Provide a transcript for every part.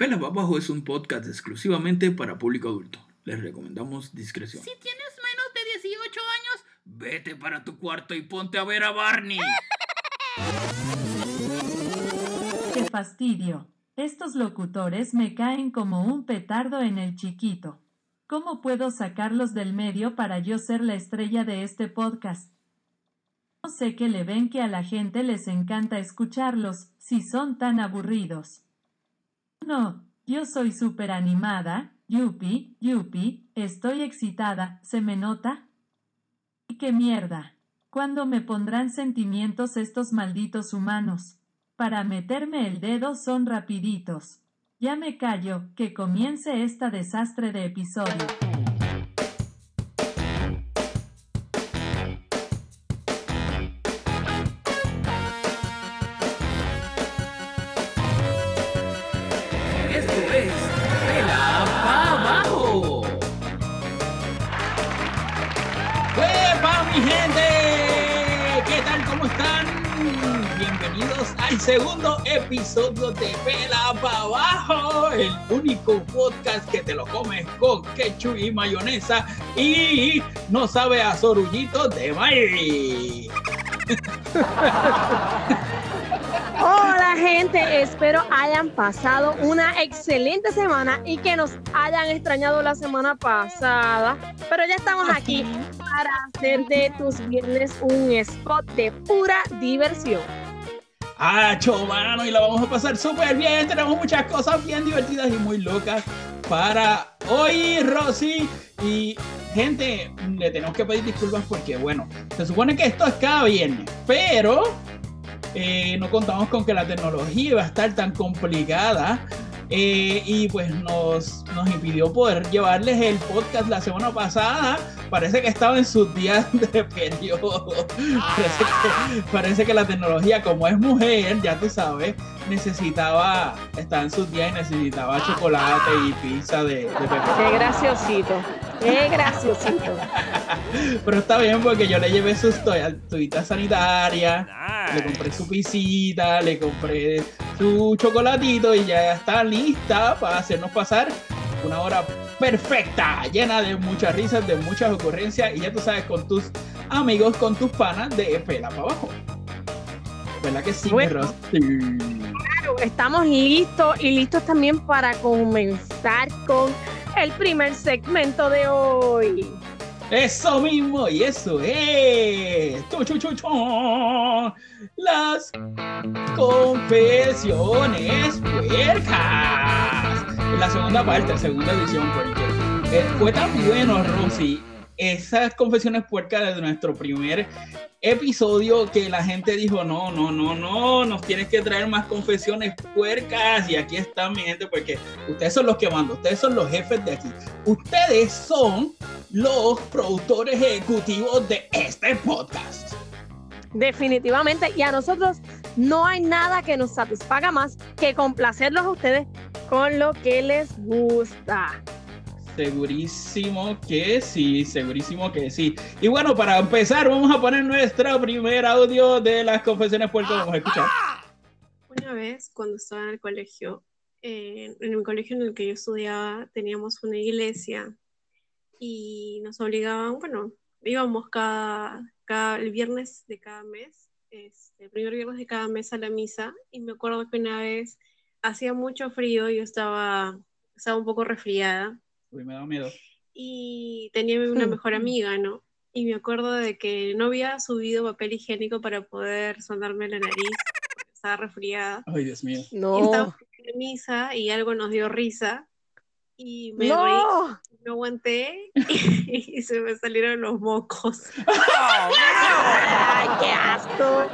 Pela Bajo es un podcast exclusivamente para público adulto. Les recomendamos discreción. Si tienes menos de 18 años, vete para tu cuarto y ponte a ver a Barney. ¡Qué fastidio! Estos locutores me caen como un petardo en el chiquito. ¿Cómo puedo sacarlos del medio para yo ser la estrella de este podcast? No sé qué le ven que a la gente les encanta escucharlos, si son tan aburridos. No, yo soy súper animada, yupi, yupi, estoy excitada, ¿se me nota? ¿Y qué mierda? ¿Cuándo me pondrán sentimientos estos malditos humanos? Para meterme el dedo son rapiditos. Ya me callo, que comience esta desastre de episodio. Segundo episodio de Pela Pa' Abajo, el único podcast que te lo comes con ketchup y mayonesa y no sabe a sorullito de maíz. Hola gente, espero hayan pasado una excelente semana y que nos hayan extrañado la semana pasada. Pero ya estamos aquí para hacer de tus viernes un spot de pura diversión. ¡Ah, mano! Y la vamos a pasar súper bien. Tenemos muchas cosas bien divertidas y muy locas para hoy, Rosy. Y gente, le tenemos que pedir disculpas porque, bueno, se supone que esto es cada viernes, pero eh, no contamos con que la tecnología iba a estar tan complicada. eh, y pues nos, nos impidió poder llevarles el podcast la semana pasada. Parece que estaba en sus días de periodo. Parece que, parece que la tecnología, como es mujer, ya tú sabes, necesitaba, estaba en sus días y necesitaba chocolate y pizza de, de Qué graciosito, qué graciosito. Pero está bien porque yo le llevé sus toallitas sanitarias, le compré su pisita, le compré su chocolatito y ya está lista para hacernos pasar una hora perfecta, llena de muchas risas, de muchas ocurrencias y ya tú sabes, con tus amigos, con tus panas de pela para abajo. ¿Verdad que sí, Bueno. Rosy? Estamos listos y listos también para comenzar con el primer segmento de hoy. Eso mismo, y eso es. Las confesiones puercas. La segunda parte, segunda edición, porque eh, fue tan bueno, Rosy, esas confesiones puercas de nuestro primer episodio que la gente dijo, no, no, no, no, nos tienes que traer más confesiones puercas. Y aquí están, mi gente, porque ustedes son los que mandan, ustedes son los jefes de aquí. Ustedes son los productores ejecutivos de este podcast. Definitivamente, y a nosotros no hay nada que nos satisfaga más que complacerlos a ustedes con lo que les gusta. Segurísimo que sí, segurísimo que sí. Y bueno, para empezar, vamos a poner nuestro primer audio de las confesiones puercas. Vamos a escuchar. Una vez, cuando estaba en el colegio, eh, en el colegio en el que yo estudiaba, teníamos una iglesia y nos obligaban, bueno, íbamos cada, cada el viernes de cada mes, este, el primer viernes de cada mes a la misa, y me acuerdo que una vez hacía mucho frío, yo estaba, estaba un poco resfriada, Uy, me da miedo. y tenía una mejor amiga, ¿no? Y me acuerdo de que no había subido papel higiénico para poder sonarme la nariz, porque estaba resfriada. Ay, Dios mío. Y No, estábamos en misa y algo nos dio risa y me reí, no. no aguanté y, se me salieron los mocos. Ay, qué asco.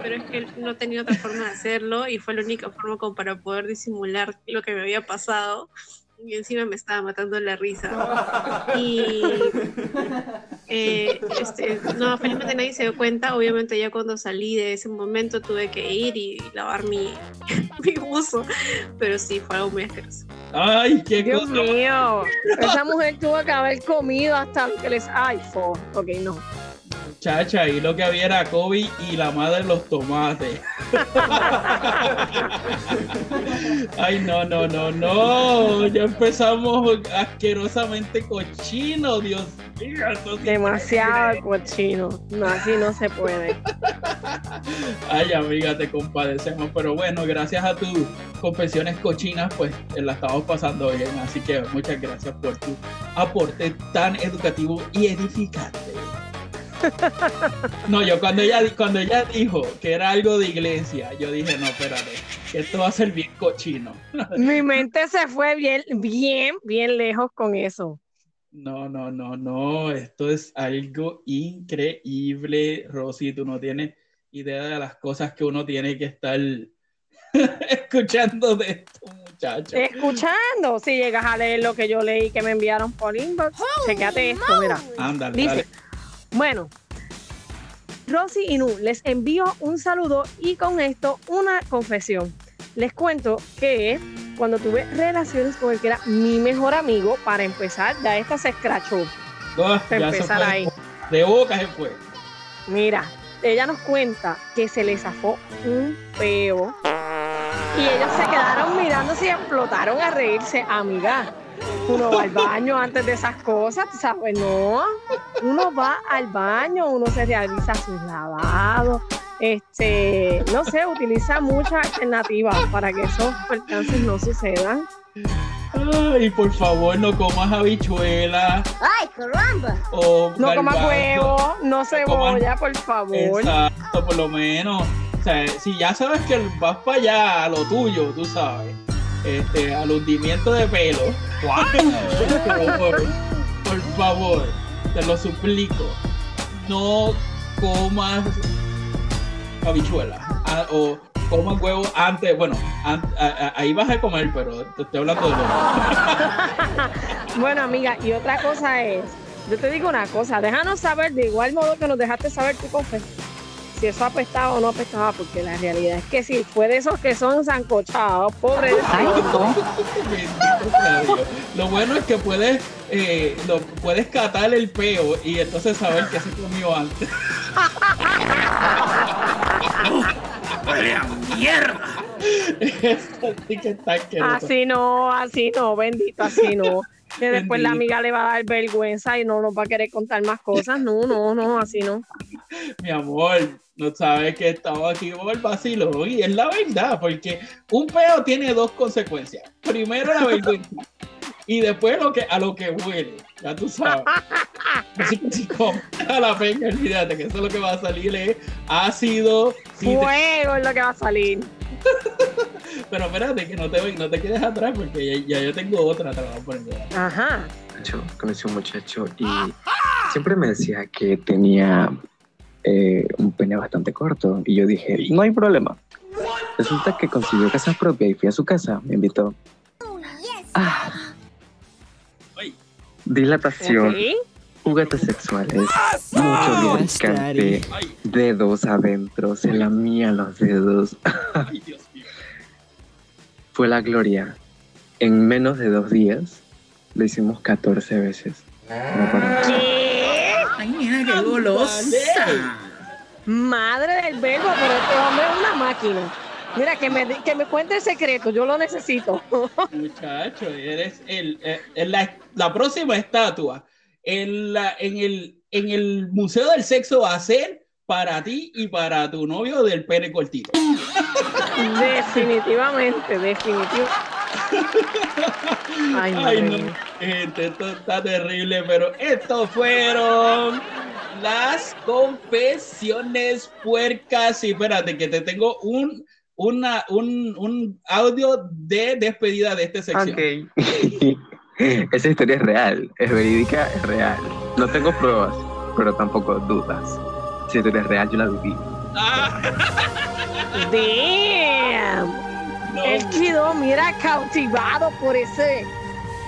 Pero es que no tenía otra forma de hacerlo y fue la única forma como para poder disimular lo que me había pasado. Y encima me estaba matando la risa. Y eh, este, no, felizmente nadie se dio cuenta. Obviamente ya cuando salí de ese momento tuve que ir y lavar mi, mi buzo. Pero sí, fue algo muy asqueroso. Ay, qué Dios cosa. mío. Esa mujer tuvo que haber comido hasta que les. Ay, fo. Ok, no. Chacha, y lo que había era Kobe y la madre de los tomates. Ay, no, no, no, no. Ya empezamos asquerosamente cochino, Dios mío. Demasiado cochino. No, así no se puede. Ay, amiga, te compadecemos. Pero bueno, gracias a tus confesiones cochinas, pues la estamos pasando bien. Así que muchas gracias por tu aporte tan educativo y edificante. No, yo cuando ella, cuando ella dijo que era algo de iglesia, yo dije, no, espérate, que esto va a ser bien cochino. Mi mente se fue bien, bien, bien lejos con eso. No, no, no, no, esto es algo increíble, Rosy, tú no tienes idea de las cosas que uno tiene que estar escuchando de esto, muchachos. Escuchando, si llegas a leer lo que yo leí que me enviaron por inbox, chequeate esto, mira. Ándale, Dice, dale. Bueno, Rosy y Nu, les envío un saludo y con esto una confesión. Les cuento que cuando tuve relaciones con el que era mi mejor amigo, para empezar, ya esta se escrachó. Para empezar ahí. De boca se fue. Mira, ella nos cuenta que se le zafó un peo y ellos se quedaron mirándose y explotaron a reírse. Amiga, uno va al baño antes de esas cosas, tú sabes, no. Uno va al baño, uno se realiza sus lavados, este, no sé, utiliza muchas alternativas para que esos percances no sucedan. Ay, por favor, no comas habichuela. ¡Ay, caramba! O No comas huevo, no cebolla, por favor. Exacto, por lo menos. O sea, si ya sabes que vas para allá a lo tuyo, tú sabes, este, al hundimiento de pelo, por favor, por favor, te lo suplico, no comas habichuela ah, o comas huevo antes, bueno, an- a- a- ahí vas a comer, pero te estoy hablando de lo Bueno, amiga, y otra cosa es, yo te digo una cosa, déjanos saber de igual modo que nos dejaste saber tu confesión, si eso apestaba o no apestaba, porque la realidad es que si fue de esos que son zancochados, pobre de sea Dios. Lo bueno es que puedes, eh, lo, puedes catar el peo y entonces saber qué se comió antes. ¡Huele a mierda! Así no, así no, bendito, así no. Que después la amiga le va a dar vergüenza y no nos va a querer contar más cosas. No, no, no, así no. Mi amor, no sabes que estaba aquí por el vacilo y es la verdad, porque un peo tiene dos consecuencias. Primero la vergüenza y después lo que, a lo que huele, ya tú sabes. Así que si a la peña, olvídate que eso lo que va a salir es ácido. Fuego es lo que va a salir. Pero espérate, que no te, no te quedes atrás porque ya, ya yo tengo otra, voy a poner. Ajá. conocí a un muchacho y siempre me decía que tenía eh, un pene bastante corto. Y yo dije, no hay problema. Resulta que consiguió casa propia y fui a su casa, me invitó. Ah, Ay. dilatación. Juguetes sexuales, mucho lubricante, dedos adentro, se lamía los dedos. ay, Dios mío. Fue la gloria. En menos de dos días lo hicimos 14 veces. No paramos. ¿Qué? ¡Ay, mira qué golosa! Madre del verbo, pero este hombre es una máquina. Mira, que me, que me cuente el secreto, yo lo necesito. Muchacho, eres el, eh, en la, la próxima estatua en, la, en, el, en el Museo del Sexo va a ser para ti y para tu novio del pene cortito. Definitivamente, definitivo. Ay, no, gente, esto está terrible, pero estos fueron las confesiones puercas. Y espérate, que te tengo un, una, un, un audio de despedida de esta sección. Ok. Esa historia es real, es verídica, es real. No tengo pruebas, pero tampoco dudas. Si historia es real, yo la viví. Ah, Damn. no, Él quedó, mira, cautivado por ese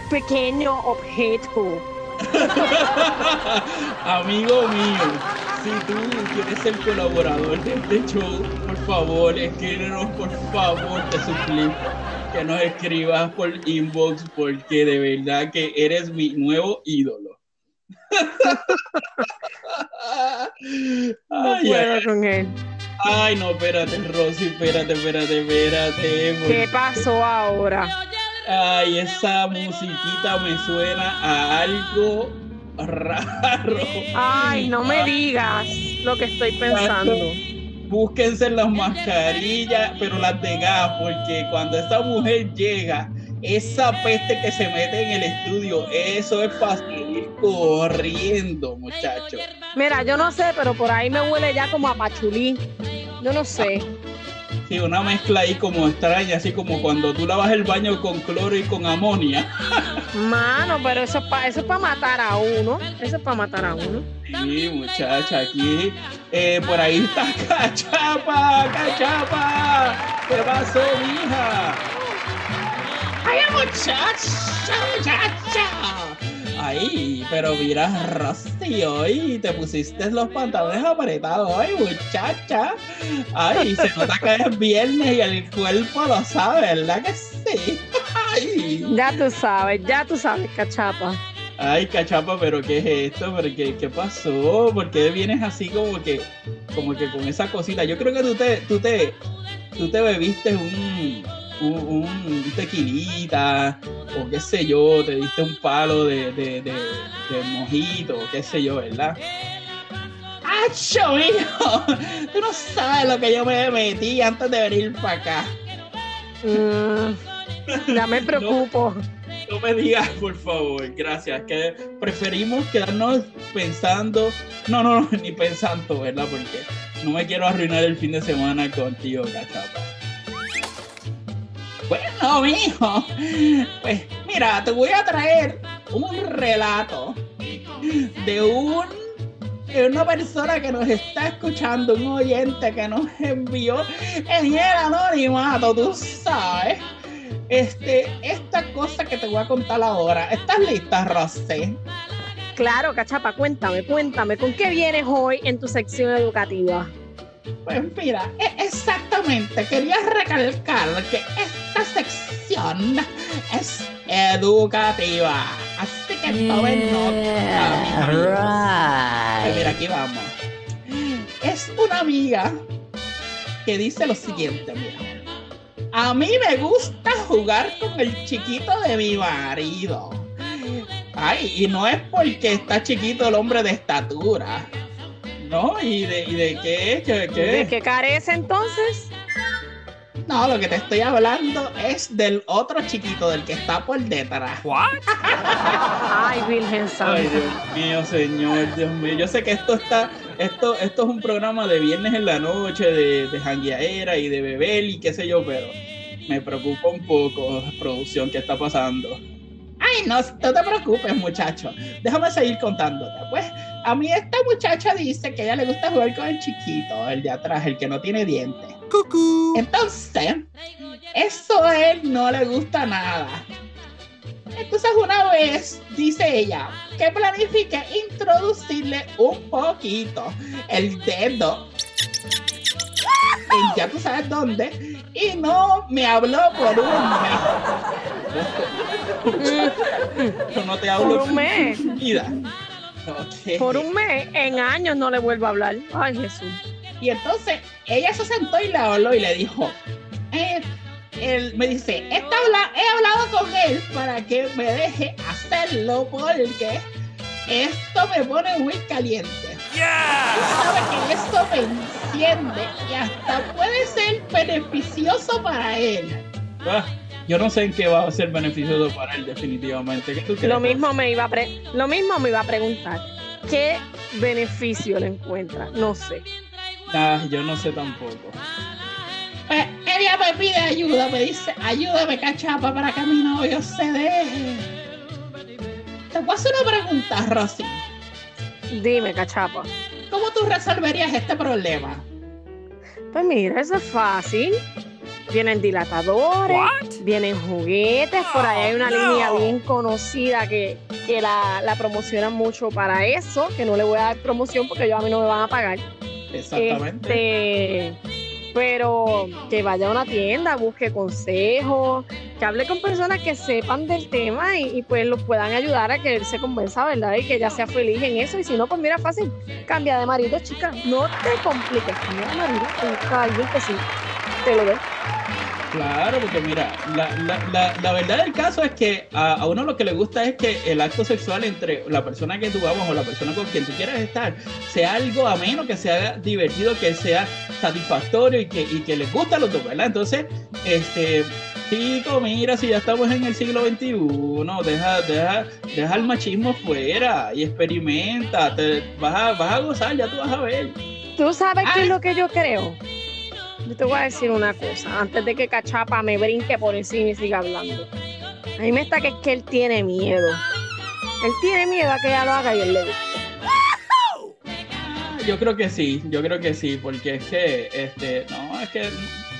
pequeño objeto. Amigo mío, si tú quieres ser colaborador de este show, por favor, escríbenos, por favor, te suplico que nos escribas por inbox porque de verdad que eres mi nuevo ídolo. No Ay, puedo con él. ay, no, espérate, Rosy, espérate, espérate, espérate. ¿Qué pasó ahora? Ay, esa musiquita me suena a algo raro. Ay, no me digas lo que estoy pensando. Búsquense las mascarillas, pero las de gas, porque cuando esta mujer llega, esa peste que se mete en el estudio, eso es para seguir corriendo, muchachos. Mira, yo no sé, pero por ahí me huele ya como a pachulí. Yo no sé. Sí, una mezcla ahí como extraña, así como cuando tú lavas el baño con cloro y con amonia. Mano, pero eso es para eso es para matar a uno. Eso es para matar a uno. Sí, muchacha, aquí eh, por ahí está Cachapa, Cachapa. ¿Qué pasó, mija? ¡Ay, muchacha, muchacha! Ay, pero mira, Rosy, hoy te pusiste los pantalones apretados hoy, muchacha. Ay, se nota que es viernes y el cuerpo lo sabe, ¿verdad que sí? Ay. Ya tú sabes, ya tú sabes, cachapa. Ay, cachapa, pero ¿qué es esto? ¿Pero qué, qué pasó? ¿Por qué vienes así como que, como que con esa cosita? Yo creo que tú te, tú te, tú te bebiste un, un, un tequilita, o qué sé yo, te diste un palo de, de, de, de mojito, qué sé yo, ¿verdad? ¡Acho, hijo! Tú no sabes lo que yo me metí antes de venir para acá. Mm, ya me preocupo. No me digas, por favor, gracias. Que preferimos quedarnos pensando, no, no, no, ni pensando, ¿verdad? Porque no me quiero arruinar el fin de semana contigo, cachapa. Bueno, mijo, pues mira, te voy a traer un relato de un una persona que nos está escuchando, un oyente que nos envió en el anonimato, tú sabes. Este, esta cosa que te voy a contar ahora. ¿Estás lista, Rosé? Claro, cachapa, cuéntame, cuéntame, ¿con qué vienes hoy en tu sección educativa? Pues mira, e- exactamente, quería recalcar que esta sección es educativa. Así que tomen nota, mis amigos. Pues mira, aquí vamos. Es una amiga que dice lo siguiente, mira. A mí me gusta jugar con el chiquito de mi marido. Ay, y no es porque está chiquito el hombre de estatura. ¿No? ¿Y de, y de qué? ¿Qué, qué? ¿De qué carece entonces? No, lo que te estoy hablando es del otro chiquito, del que está por detrás. Ay, Virgen Ay, Santa. Dios mío, señor, Dios mío. Yo sé que esto está, esto, esto es un programa de viernes en la noche, de, de jangueaera y de beber y qué sé yo, pero me preocupa un poco la producción que está pasando. Ay, no, no te preocupes, muchacho. Déjame seguir contándote. Pues a mí esta muchacha dice que a ella le gusta jugar con el chiquito, el de atrás, el que no tiene dientes. Entonces, eso a él no le gusta nada. Entonces una vez dice ella que planifique introducirle un poquito el dedo en ya tú sabes dónde y no me habló por un mes. Yo no te hablo Por un mes. vida. Por un mes, en años no le vuelvo a hablar. Ay, Jesús. Y entonces ella se sentó y le habló y le dijo, eh, él me dice, "He habla- he hablado con él para que me deje hacerlo porque esto me pone muy caliente. Tú sabes que esto me enciende y hasta puede ser beneficioso para él. Ah, yo no sé en qué va a ser beneficioso para él definitivamente. ¿Qué tú crees? Lo mismo me iba a pre- lo mismo me iba a preguntar. ¿Qué beneficio le encuentra? No sé. Ah, yo no sé tampoco. Pues ella me pide ayuda, me dice, ayúdame cachapa para que mi novio se deje. Te voy a hacer una pregunta, Rosy. Dime, cachapa. ¿Cómo tú resolverías este problema? Pues mira, eso es fácil. Vienen dilatadores, vienen juguetes, por ahí hay una línea bien conocida que, que la, la promocionan mucho para eso, que no le voy a dar promoción porque yo a mí no me van a pagar. Exactamente. Este, pero que vaya a una tienda, busque consejos, que hable con personas que sepan del tema y, y, pues los puedan ayudar a que él se convenza, ¿verdad? Y que ella sea feliz en eso. Y si no, pues mira, fácil, cambia de marido, chica. No te compliques, cambia de marido, busca alguien que sí te lo dé. Claro, porque mira, la, la, la, la, verdad del caso es que a, a, uno lo que le gusta es que el acto sexual entre la persona que tú vamos o la persona con quien tú quieras estar sea algo ameno, que sea divertido, que sea satisfactorio y que, y que les guste a los dos, ¿verdad? Entonces, este, chico, mira, si ya estamos en el siglo XXI, deja, deja, deja el machismo fuera y experimenta, te, vas, a, vas a gozar, ya tú vas a ver. ¿Tú sabes Ay. qué es lo que yo creo? Yo te voy a decir una cosa, antes de que Cachapa me brinque por encima y siga hablando. A mí me está que es que él tiene miedo. Él tiene miedo a que ella lo haga y él le guste. Yo creo que sí, yo creo que sí, porque es que, este, no, es que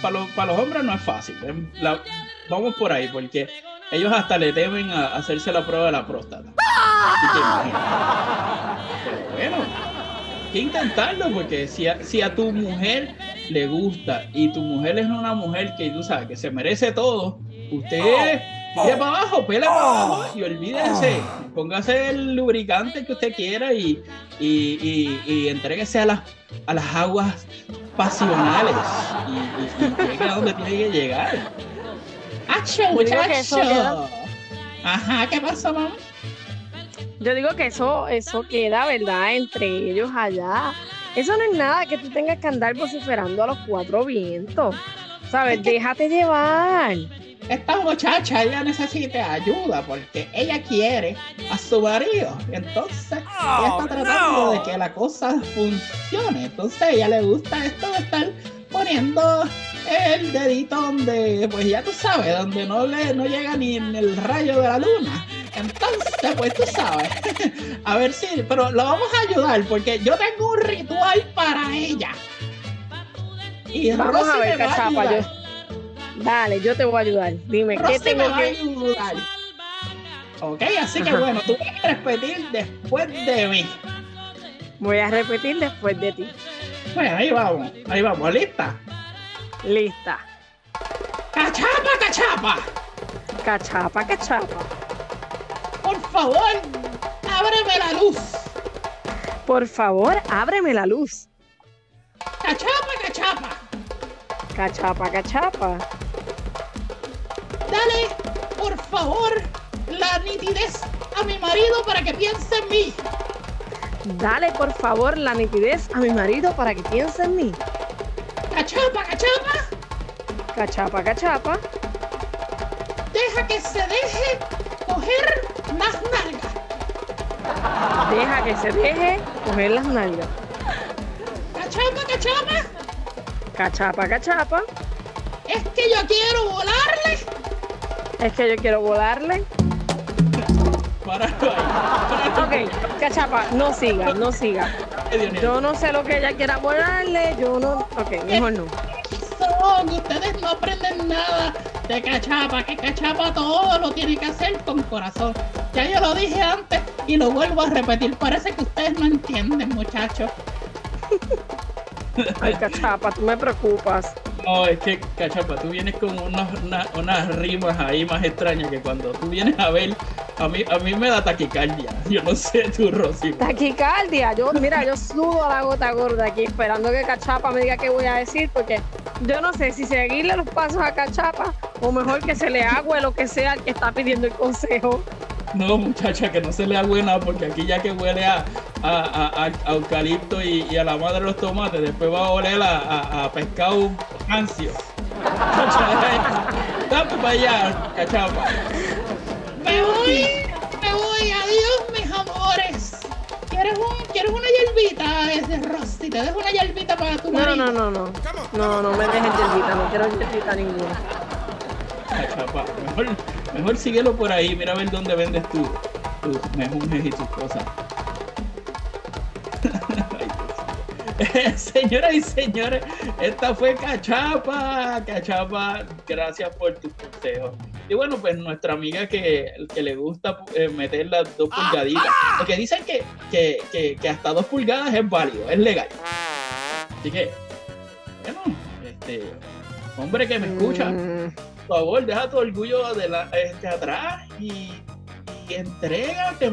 para los, para los hombres no es fácil. La, vamos por ahí, porque ellos hasta le temen a hacerse la prueba de la próstata. Así que, Pero bueno, que intentarlo, porque si a, si a tu mujer le gusta y tu mujer es una mujer que tú sabes que se merece todo, usted tire para abajo, pela para abajo y olvídese, póngase el lubricante que usted quiera y, y, y, y entréguese a las, a las aguas pasionales y, y, y llegue a donde tiene que llegar. ¡Acho, muchacho! Ajá, ¿qué pasa, mamá? Yo digo que eso, eso queda, ¿verdad? Entre ellos allá. Eso no es nada que tú tengas que andar vociferando a los cuatro vientos. ¿Sabes? Es que Déjate llevar. Esta muchacha, ella necesita ayuda porque ella quiere a su marido. Entonces, oh, ella está tratando no. de que la cosa funcione. Entonces, a ella le gusta esto de estar poniendo el dedito donde, pues ya tú sabes, donde no le no llega ni en el rayo de la luna. Entonces, pues tú sabes. a ver si, pero lo vamos a ayudar porque yo tengo un ritual para ella. Y vamos Rosy a ver, cachapa, yo. Dale, yo te voy a ayudar. Dime, Rosy ¿qué tengo me que ayudar. Ok, así que bueno, tú vas a repetir después de mí. Voy a repetir después de ti. Bueno, ahí vamos, ahí vamos, ¿lista? Lista. ¡Cachapa, cachapa! Cachapa, cachapa. Por favor, ábreme la luz. Por favor, ábreme la luz. ¡Cachapa, cachapa! Cachapa, cachapa. Dale, por favor, la nitidez a mi marido para que piense en mí. Dale, por favor, la nitidez a mi marido para que piense en mí. ¡Cachapa, cachapa! Cachapa, cachapa. Deja que se deje coger las nalgas. Deja que se deje coger las nalgas. ¡Cachapa, cachapa! Cachapa, cachapa. Es que yo quiero volarle. Es que yo quiero volarle. Para. Ok, cachapa, no siga, no siga. Yo no sé lo que ella quiera volarle, yo no. Ok, mejor no. Son, ustedes no aprenden nada de cachapa, que cachapa todo lo tiene que hacer con corazón. Ya yo lo dije antes y lo vuelvo a repetir. Parece que ustedes no entienden, muchachos. Ay, cachapa, tú me preocupas. No, es que, cachapa, tú vienes con unas, una, unas rimas ahí más extrañas que cuando tú vienes a ver, a mí, a mí me da taquicardia. Yo no sé tú, Rosy. Taquicardia, yo, mira, yo sudo a la gota gorda aquí esperando que Cachapa me diga qué voy a decir, porque yo no sé si seguirle los pasos a Cachapa o mejor que se le agüe lo que sea al que está pidiendo el consejo. No, muchacha, que no se le haga nada, porque aquí ya que huele a, a, a, a eucalipto y, y, a la madre de los tomates, después va a oler a, a pescado ancio. Dame para allá, cachapa. Me voy, me voy, adiós. ¿Quieres, un, ¿Quieres una hierbita ese Rosy? Te dejo una hierbita para tu marido. No, no, no, no. No, no me dejes hierbita, no quiero hierbita ninguna. Mejor, mejor síguelo por ahí, mira a ver dónde vendes tu, tus mejunjes y tus cosas. Señoras y señores, esta fue Cachapa. Cachapa, gracias por tus consejos. Y bueno, pues nuestra amiga que, que le gusta eh, meter las dos pulgaditas. Porque dicen que, que, que, que hasta dos pulgadas es válido, es legal. Así que, bueno, este, hombre que me escucha, Mm, por favor, deja tu orgullo de la, este, atrás y, entrégate,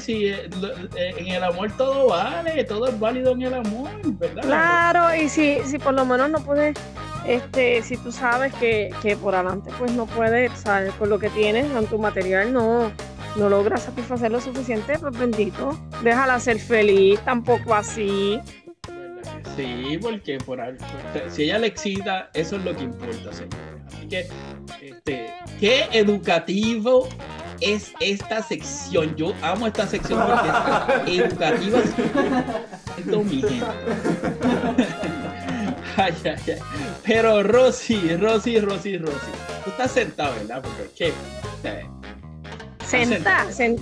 si eh, eh, en el amor todo vale, todo es válido en el amor, ¿verdad? Claro, y si, si por lo menos no puedes, este, si tú sabes que, que por adelante pues no puedes, ¿sabes? Con lo que tienes, con tu material no, no logras satisfacer lo suficiente, pues bendito, déjala ser feliz, tampoco así. ¿Verdad que Sí, porque por algo, si ella le excita, eso es lo que importa, señores. Así que, este, qué educativo es esta sección. Yo amo esta sección porque es educativa. Esto, mi gente. Ay, ay, ay. Pero Rosy, Rosy, Rosy, Rosy. Tú estás sentado, ¿verdad? Porque eh, Senta, sen-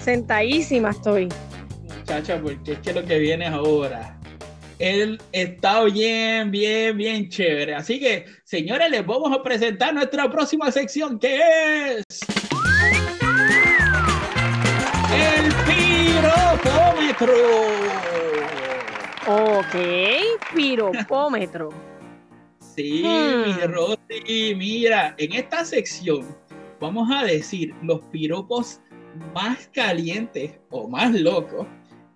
sentadísima estoy. muchacha, porque es que lo que viene ahora. Él está bien, bien, bien chévere. Así que, señores, les vamos a presentar nuestra próxima sección, que es. Piropómetro. Ok, piropómetro. Sí, Hmm. mi Rosy, mira, en esta sección vamos a decir los piropos más calientes o más locos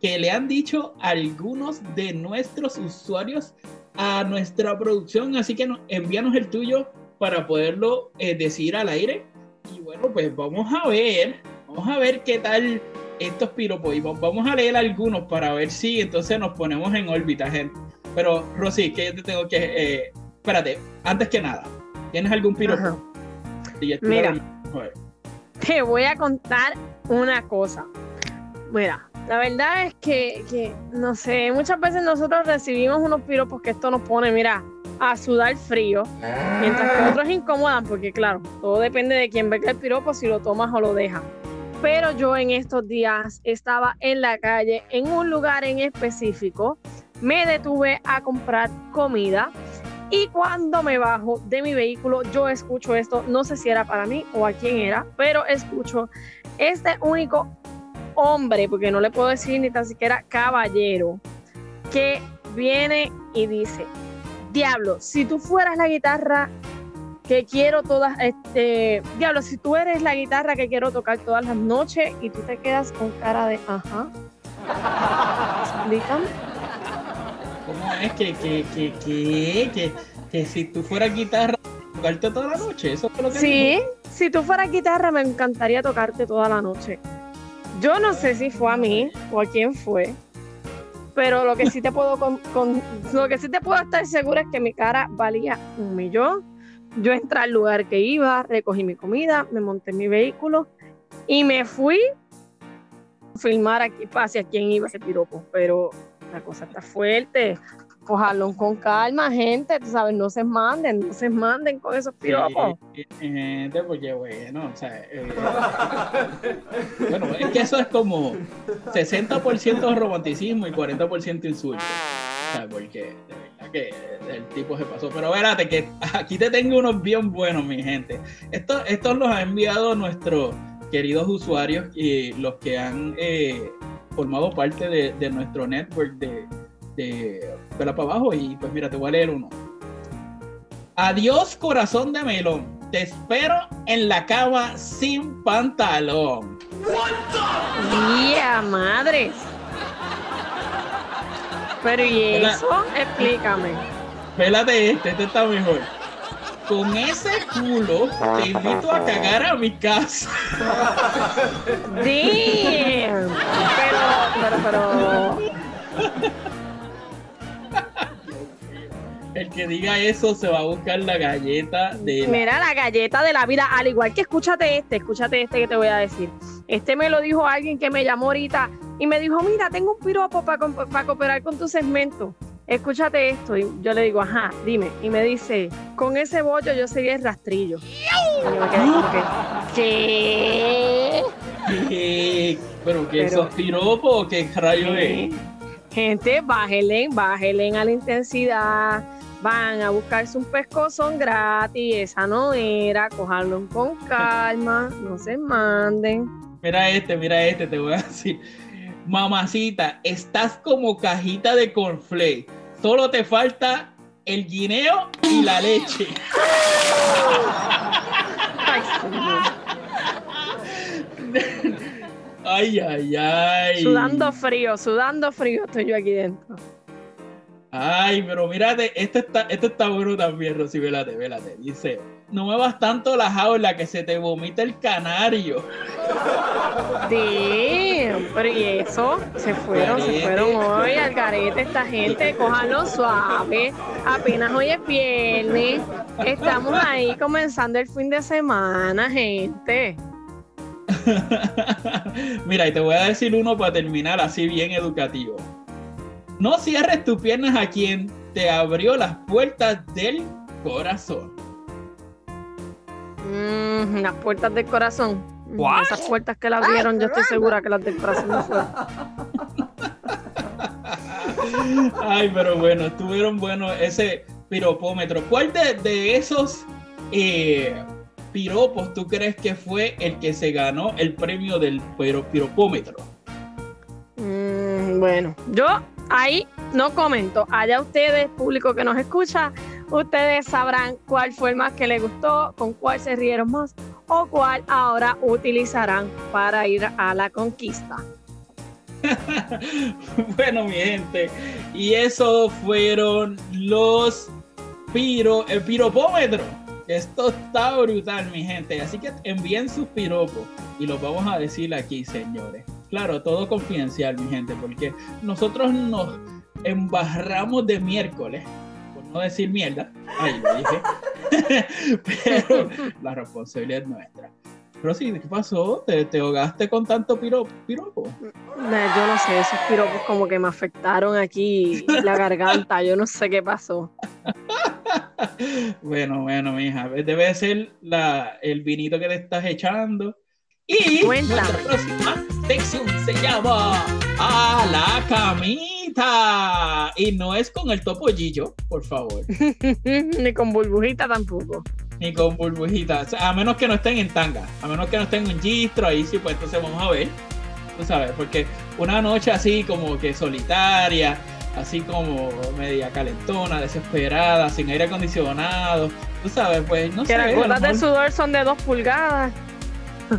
que le han dicho algunos de nuestros usuarios a nuestra producción. Así que no- envíanos el tuyo para poderlo eh, decir al aire. Y bueno, pues vamos a ver, vamos a ver qué tal estos piropos. Y va- vamos a leer algunos para ver si entonces nos ponemos en órbita, gente. Pero, Rosy, que yo te tengo que... eh, espérate, antes que nada, ¿tienes algún piropo? Sí, Mira. Te voy a contar una cosa. Mira, la verdad es que, que, no sé, muchas veces nosotros recibimos unos piropos que esto nos pone, mira, a sudar frío, mientras que otros incomodan, porque claro, todo depende de quién venga el piropo, si lo tomas o lo dejas. Pero yo en estos días estaba en la calle, en un lugar en específico, me detuve a comprar comida y cuando me bajo de mi vehículo, yo escucho esto, no sé si era para mí o a quién era, pero escucho este único hombre, porque no le puedo decir ni tan siquiera caballero, que viene y dice, diablo, si tú fueras la guitarra que quiero todas, este, diablo, si tú eres la guitarra que quiero tocar todas las noches y tú te quedas con cara de, ajá, explícame. ¿Cómo es que, que, que, que, que, que si tú fueras guitarra, tocarte toda la noche? Eso fue lo que Sí, si tú fueras guitarra me encantaría tocarte toda la noche. Yo no sé si fue a mí o a quién fue, pero lo que sí te puedo con, con- lo que sí te puedo estar segura es que mi cara valía un millón. Yo entré al lugar que iba, recogí mi comida, me monté en mi vehículo y me fui a filmar aquí hacia quién iba ese piropo, pero la cosa está fuerte. Cojarlo con calma, gente, tú sabes, no se manden, no se manden con esos piropos. Sí, gente, porque bueno, o sea, eh, bueno, es que eso es como 60% romanticismo y 40% insulto. Porque de verdad que el tipo se pasó. Pero espérate, que aquí te tengo unos bien buenos, mi gente. Estos, estos los ha enviado nuestros queridos usuarios y los que han eh, formado parte de, nuestro network de, de Pela para abajo. Y pues mira, te voy a leer uno. Adiós, corazón de melón. Te espero en la cama sin pantalón. ¡Ya, madres! Pero ¿y eso? Explícame. Vélate este, este está mejor. Con ese culo te invito a cagar a mi casa. ¡Damn! Pero, pero, pero... El que diga eso se va a buscar la galleta de la... Mira la galleta de la vida, al igual que escúchate este, escúchate este que te voy a decir. Este me lo dijo alguien que me llamó ahorita y me dijo, mira, tengo un piropo para cooperar con tu segmento. Escúchate esto. Y yo le digo, ajá, dime. Y me dice, con ese bollo yo sería el rastrillo. Y yo me quedé como que, ¿qué? ¿Qué? ¿Pero que Pero- eso es piropo o qué rayo es? Gente, bájenle, bájenle a la intensidad. Van a buscarse un pescozón gratis. Esa no era. Cojarlo con calma. No se manden. Mira este, mira este, te voy a decir. Mamacita, estás como cajita de cornflake. Solo te falta el guineo y la leche. Ay, ay, ay. Sudando frío, sudando frío estoy yo aquí dentro. Ay, pero mírate, este está, este está bueno también, Rosy, vélate, vélate. Dice, no muevas tanto la jaula que se te vomita el canario. Damn, pero y eso, se fueron, se fueron hoy al garete esta gente, cójanlo suave, apenas hoy es viernes, estamos ahí comenzando el fin de semana, gente. Mira, y te voy a decir uno para terminar así bien educativo. No cierres tus piernas a quien te abrió las puertas del corazón. Mm, las puertas del corazón. Mm, What? Esas puertas que la abrieron, yo estoy segura que las del corazón no fueron. Ay, pero bueno, estuvieron buenos ese piropómetro. ¿Cuál de, de esos eh, piropos tú crees que fue el que se ganó el premio del piro- piropómetro? Mm, bueno, yo ahí no comento. Allá ustedes, público que nos escucha, ustedes sabrán cuál fue el más que les gustó, con cuál se rieron más o cuál ahora utilizarán para ir a la conquista. bueno, mi gente, y eso fueron los piro, el piropómetro. Esto está brutal, mi gente. Así que envíen sus piropos y los vamos a decir aquí, señores. Claro, todo confidencial, mi gente, porque nosotros nos embarramos de miércoles, por no decir mierda. Ahí lo dije. Pero la responsabilidad es nuestra. Rosy, ¿qué pasó? ¿Te, te ahogaste con tanto piro- piropo? Eh, Yo no sé, esos piropos como que me afectaron aquí la garganta, yo no sé qué pasó. Bueno, bueno, mija, debe ser la, el vinito que te estás echando. Y nuestra próxima sección se llama A la camita. Y no es con el topollillo, por favor, Ni con burbujita tampoco. ni con burbujitas. A menos que no estén en tanga, a menos que no estén en gistro, ahí sí, pues entonces vamos a ver. Tú sabes, porque una noche así como que solitaria, así como media calentona, desesperada, sin aire acondicionado, tú sabes, pues no Que sé. las gotas de sudor son de dos pulgadas.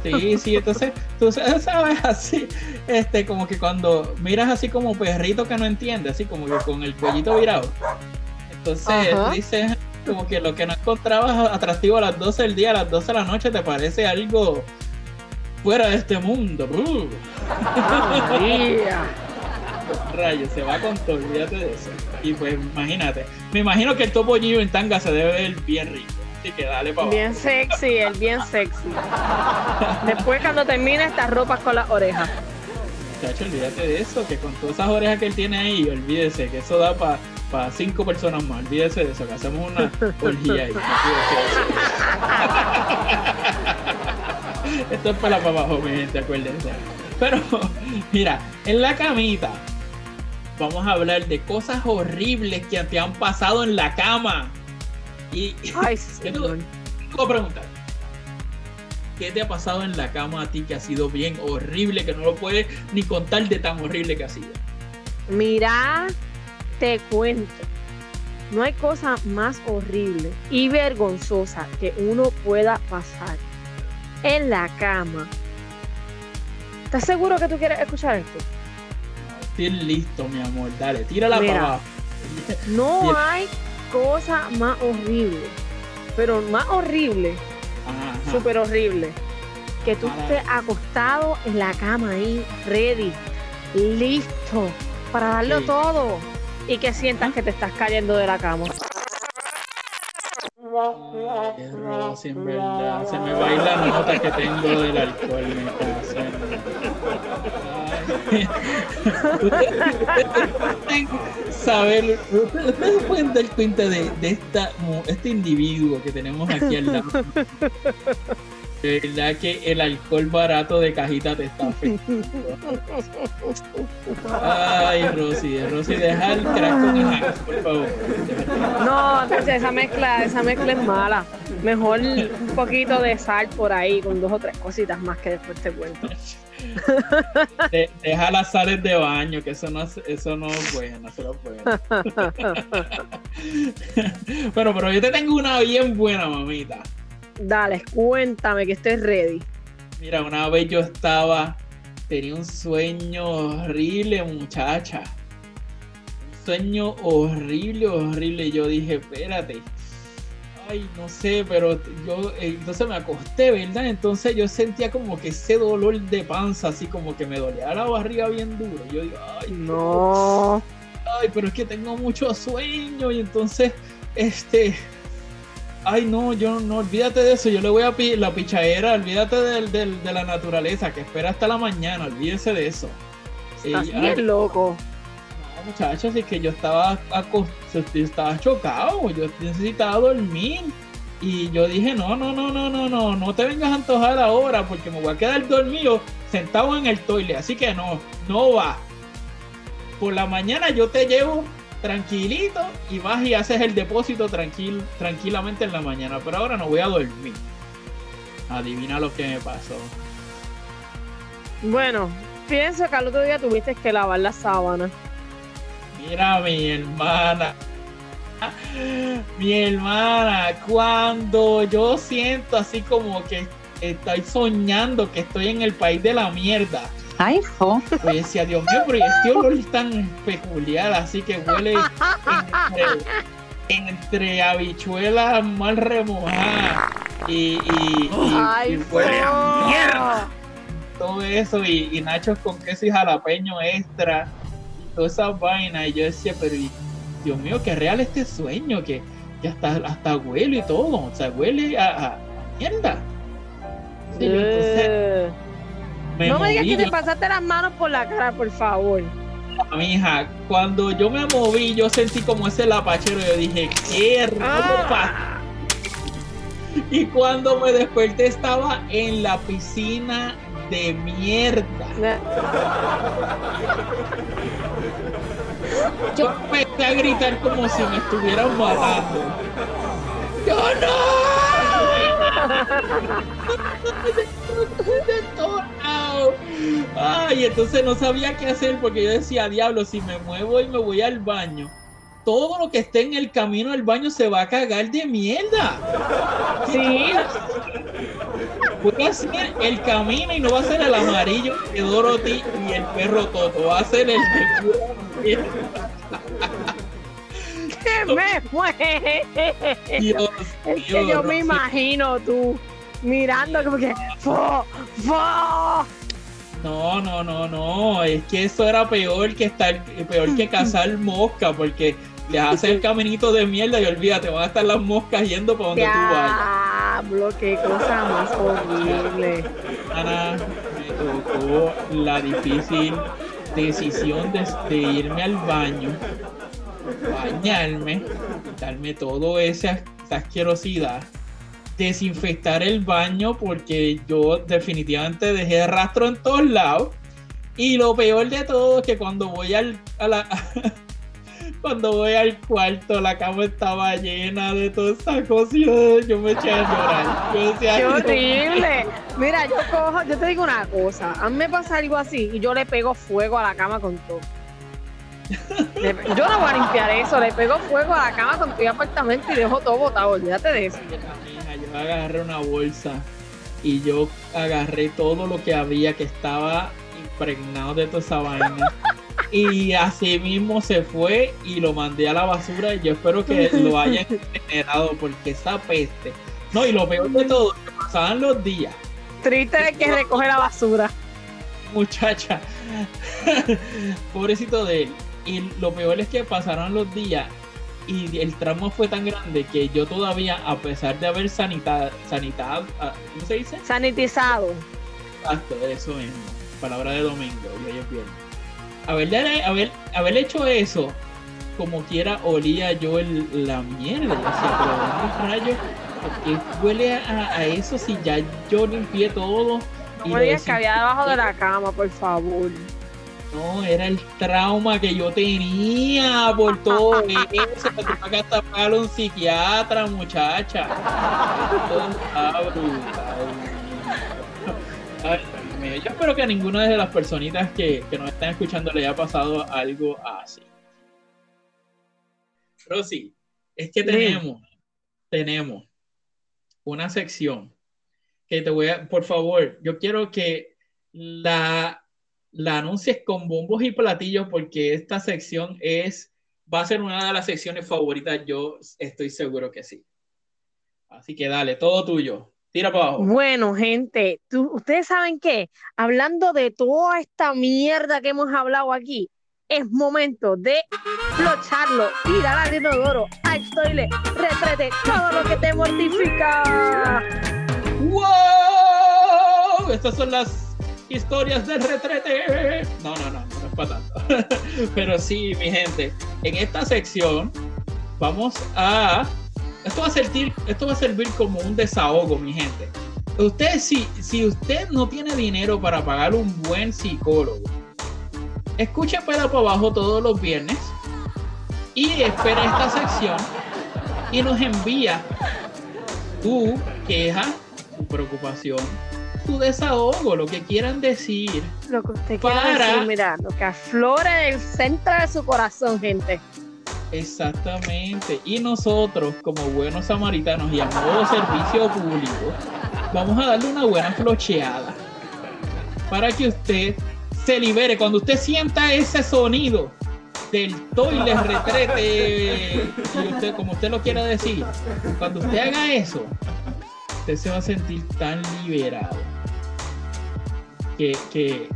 Sí, sí, entonces tú sabes así, este, como que cuando miras así como perrito que no entiende, así como que con el cuellito virado. Entonces Ajá. dices como que lo que no encontrabas atractivo a las 12 del día, a las 12 de la noche te parece algo fuera de este mundo. Uh, rayos, se va con todo, olvídate de eso. Y pues imagínate, me imagino que el topo Gio en tanga se debe ver bien rico. Así que dale para Bien sexy, el bien sexy. Después cuando termine estas ropas con las orejas. Chacho, olvídate de eso, que con todas esas orejas que él tiene ahí, olvídese que eso da para cinco personas más, olvídese de eso, que hacemos una orgía ahí. Esto es para para abajo, mi gente, acuérdense. Pero, mira, en la camita vamos a hablar de cosas horribles que te han pasado en la cama. Y Ay, ¿Qué tú- señor. Puedo preguntar. ¿Qué te ha pasado en la cama a ti que ha sido bien horrible, que no lo puedes ni contar de tan horrible que ha sido? Mira, te cuento. No hay cosa más horrible y vergonzosa que uno pueda pasar en la cama. ¿Estás seguro que tú quieres escuchar esto? Estoy listo, mi amor. Dale, tírala Mira. para abajo. No hay cosa más horrible, pero más horrible, súper horrible, que tú estés acostado en la cama ahí, ready, listo, para darlo Sí. todo y que sientas que te estás cayendo de la cama. Qué Rosy, en verdad. Se me va a ir la nota que tengo del alcohol, me. Ustedes saber, ustedes pueden dar cuenta de, de esta, este individuo que tenemos aquí al lado. De verdad que el alcohol barato de cajita te está afectando. Ay, Rosy, Rosy, deja el crack con el por favor. No, entonces esa mezcla, esa mezcla es mala. Mejor un poquito de sal por ahí, con dos o tres cositas más que después te cuento. De- deja las sales de baño, que eso no, es- eso no es bueno, eso no es bueno. Pero, pero yo te tengo una bien buena, mamita. Dale, cuéntame que estoy ready. Mira, una vez yo estaba, tenía un sueño horrible, muchacha. Un sueño horrible, horrible. Yo dije, espérate. Ay, no sé, pero yo eh, entonces me acosté, ¿verdad? Entonces yo sentía como que ese dolor de panza, así como que me dolía la barriga bien duro. Yo digo, ay, No. ay, pero es que tengo mucho sueño y entonces, este, ay, no, yo no, olvídate de eso, yo le voy a pi- la pichadera, olvídate del, del- de la naturaleza, que espera hasta la mañana, olvídese de eso. Estás ay, bien loco. no, muchachos, es que yo estaba, yo estaba chocado, yo necesitaba dormir. Y yo dije, no, no, no, no, no, no, no te vengas a antojar ahora porque me voy a quedar dormido sentado en el toile. Así que no, no va. Por la mañana yo te llevo tranquilito y vas y haces el depósito tranquil, tranquilamente en la mañana. Pero ahora no voy a dormir. Adivina lo que me pasó. Bueno, pienso que al otro día tuviste que lavar la sábana. Mira, mi hermana. Mi hermana, cuando yo siento así como que estoy soñando que estoy en el país de la mierda. Ay, jo. Pues decía, Dios mío, pero este olor es tan peculiar, así que huele entre, entre habichuelas mal remojadas y, y- y- Ay, y huele a fo. mierda. todo eso y, y nachos con queso y jalapeño extra y todas esas vainas y yo decía pero Dios mío qué real este sueño que, que hasta hasta huele y todo o sea huele a, a- a mierda Sí, entonces Eh. Me No me digas que te pasaste las manos por la cara, por favor. mija cuando yo me moví yo sentí como ese lapachero yo dije qué pasa y cuando me desperté estaba en la piscina de mierda Yo empecé a gritar como si me estuvieran matando. ¡Yo no! Ay, entonces no sabía qué hacer porque yo decía, diablo, si me muevo y me voy al baño, todo lo que esté en el camino al baño se va a cagar de mierda. Sí. Voy a hacer el camino y no va a ser el amarillo de Dorothy y el perro Toto, va a ser el de pura mierda. ¡Que me fue! Dios Es que yo me imagino tú mirando como que ¡Fo! ¡Fo! No, no, no, no. Es que eso era peor que estar, peor que cazar mosca, porque le haces el caminito de mierda y olvídate, van a estar las moscas yendo para donde tú vayas. Qué cosa más horrible. Ana, me tocó la difícil decisión de, de irme al baño, bañarme, quitarme todo esa, esa asquerosidad, desinfectar el baño porque yo definitivamente dejé rastro en todos lados. Y lo peor de todo es que cuando voy al, a la, cuando voy al cuarto, la cama estaba llena de toda esa cosa. y Yo, yo me eché a llorar. Yo decía, ¡Qué "Dios horrible! Mira, yo cojo, yo te digo una cosa, a mí me pasa algo así y yo le pego fuego a la cama con todo. Yo no voy a limpiar eso, le pego fuego a la cama con el apartamento y dejo todo botado, olvídate de eso. Mija, yo agarré una bolsa y yo agarré todo lo que había que estaba impregnado de toda esa vaina. Y así mismo se fue y lo mandé a la basura y yo espero que lo hayan generado porque esa peste. No, y lo peor de todo, que pasaban los días, Triste es que recoge la basura. muchacha. Pobrecito de él. Y lo peor es que pasaron los días y el tramo fue tan grande que yo todavía, a pesar de haber sanitado, sanitado ah, ¿cómo se dice? Sanitizado. Exacto, eso mismo. Palabra de domingo, y hoy es viernes. Haberle, haber, haber hecho eso, como quiera, olía yo el- la mierda. Pero ¿dónde rayos ¿Por qué huele a, a eso si ya yo limpié todo? No y me digas que había debajo de la cama, por favor. No, era el trauma que yo tenía por todo eso. Que tuve que hasta pagar a un psiquiatra, muchacha. Yo espero que a ninguna de las personitas que, que nos están escuchando le haya pasado algo así. Pero sí, es que tenemos, tenemos una sección que te voy a, por favor, yo quiero que la la anuncies con bombos y platillos porque esta sección es, va a ser una de las secciones favoritas, yo estoy seguro que sí. Así que dale, todo tuyo. Tira para abajo. Bueno, gente, tú- ustedes saben qué, hablando de toda esta mierda que hemos hablado aquí, es momento de flocharlo, tirar al inodoro, al toilet, retrete, todo lo que te mortifica. ¡Wow! Estas son las historias del retrete. No, no, no, no es para tanto. Pero sí, mi gente, en esta sección vamos a. Esto va a servir, esto va a servir como un desahogo, mi gente. Usted, si, si usted no tiene dinero para pagar un buen psicólogo, escuche para abajo todos los viernes y espera esta sección y nos envía tu queja, tu preocupación, tu desahogo, lo que quieran decir. Lo que usted quiera Para- decir, mira, lo que aflora en el centro de su corazón, gente. Exactamente. Y nosotros, como buenos samaritanos y a modo servicio público, vamos a darle una buena flocheada para que usted se libere. Cuando usted sienta ese sonido del toilet retrete, y usted, como usted lo quiera decir, cuando usted haga eso, usted se va a sentir tan liberado que, que-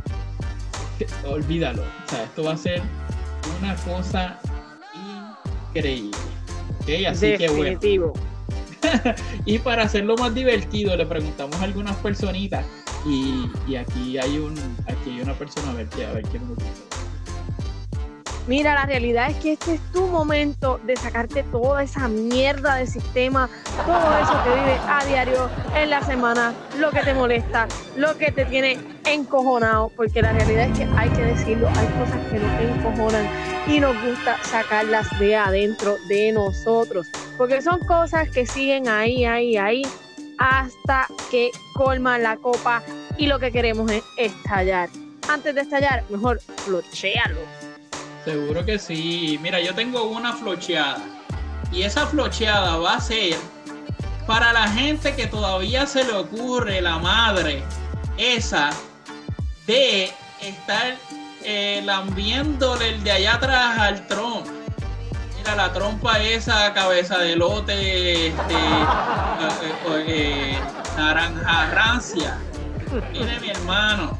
que- olvídalo. O sea, esto va a ser una cosa increíble. ¿ok? Así que bueno. Y para hacerlo más divertido, le preguntamos a algunas personitas. Y, y aquí hay un aquí hay una persona a ver qué a ver qué nos dice. Mira, la realidad es que este es tu momento de sacarte toda esa mierda del sistema, todo eso que vives a diario en la semana, lo que te molesta, lo que te tiene encojonado, porque la realidad es que hay que decirlo, hay cosas que nos encojonan y nos gusta sacarlas de adentro de nosotros, porque son cosas que siguen ahí, ahí, ahí, hasta que colman la copa y lo que queremos es estallar. Antes de estallar, mejor flochéalo. Seguro que sí. Mira, yo tengo una flocheada. Y esa flocheada va a ser para la gente que todavía se le ocurre la madre esa de estar eh, lambiéndole el de allá atrás al tron. Mira la trompa esa, cabeza de lote, este, eh, eh, eh, naranja rancia. Mire mi hermano.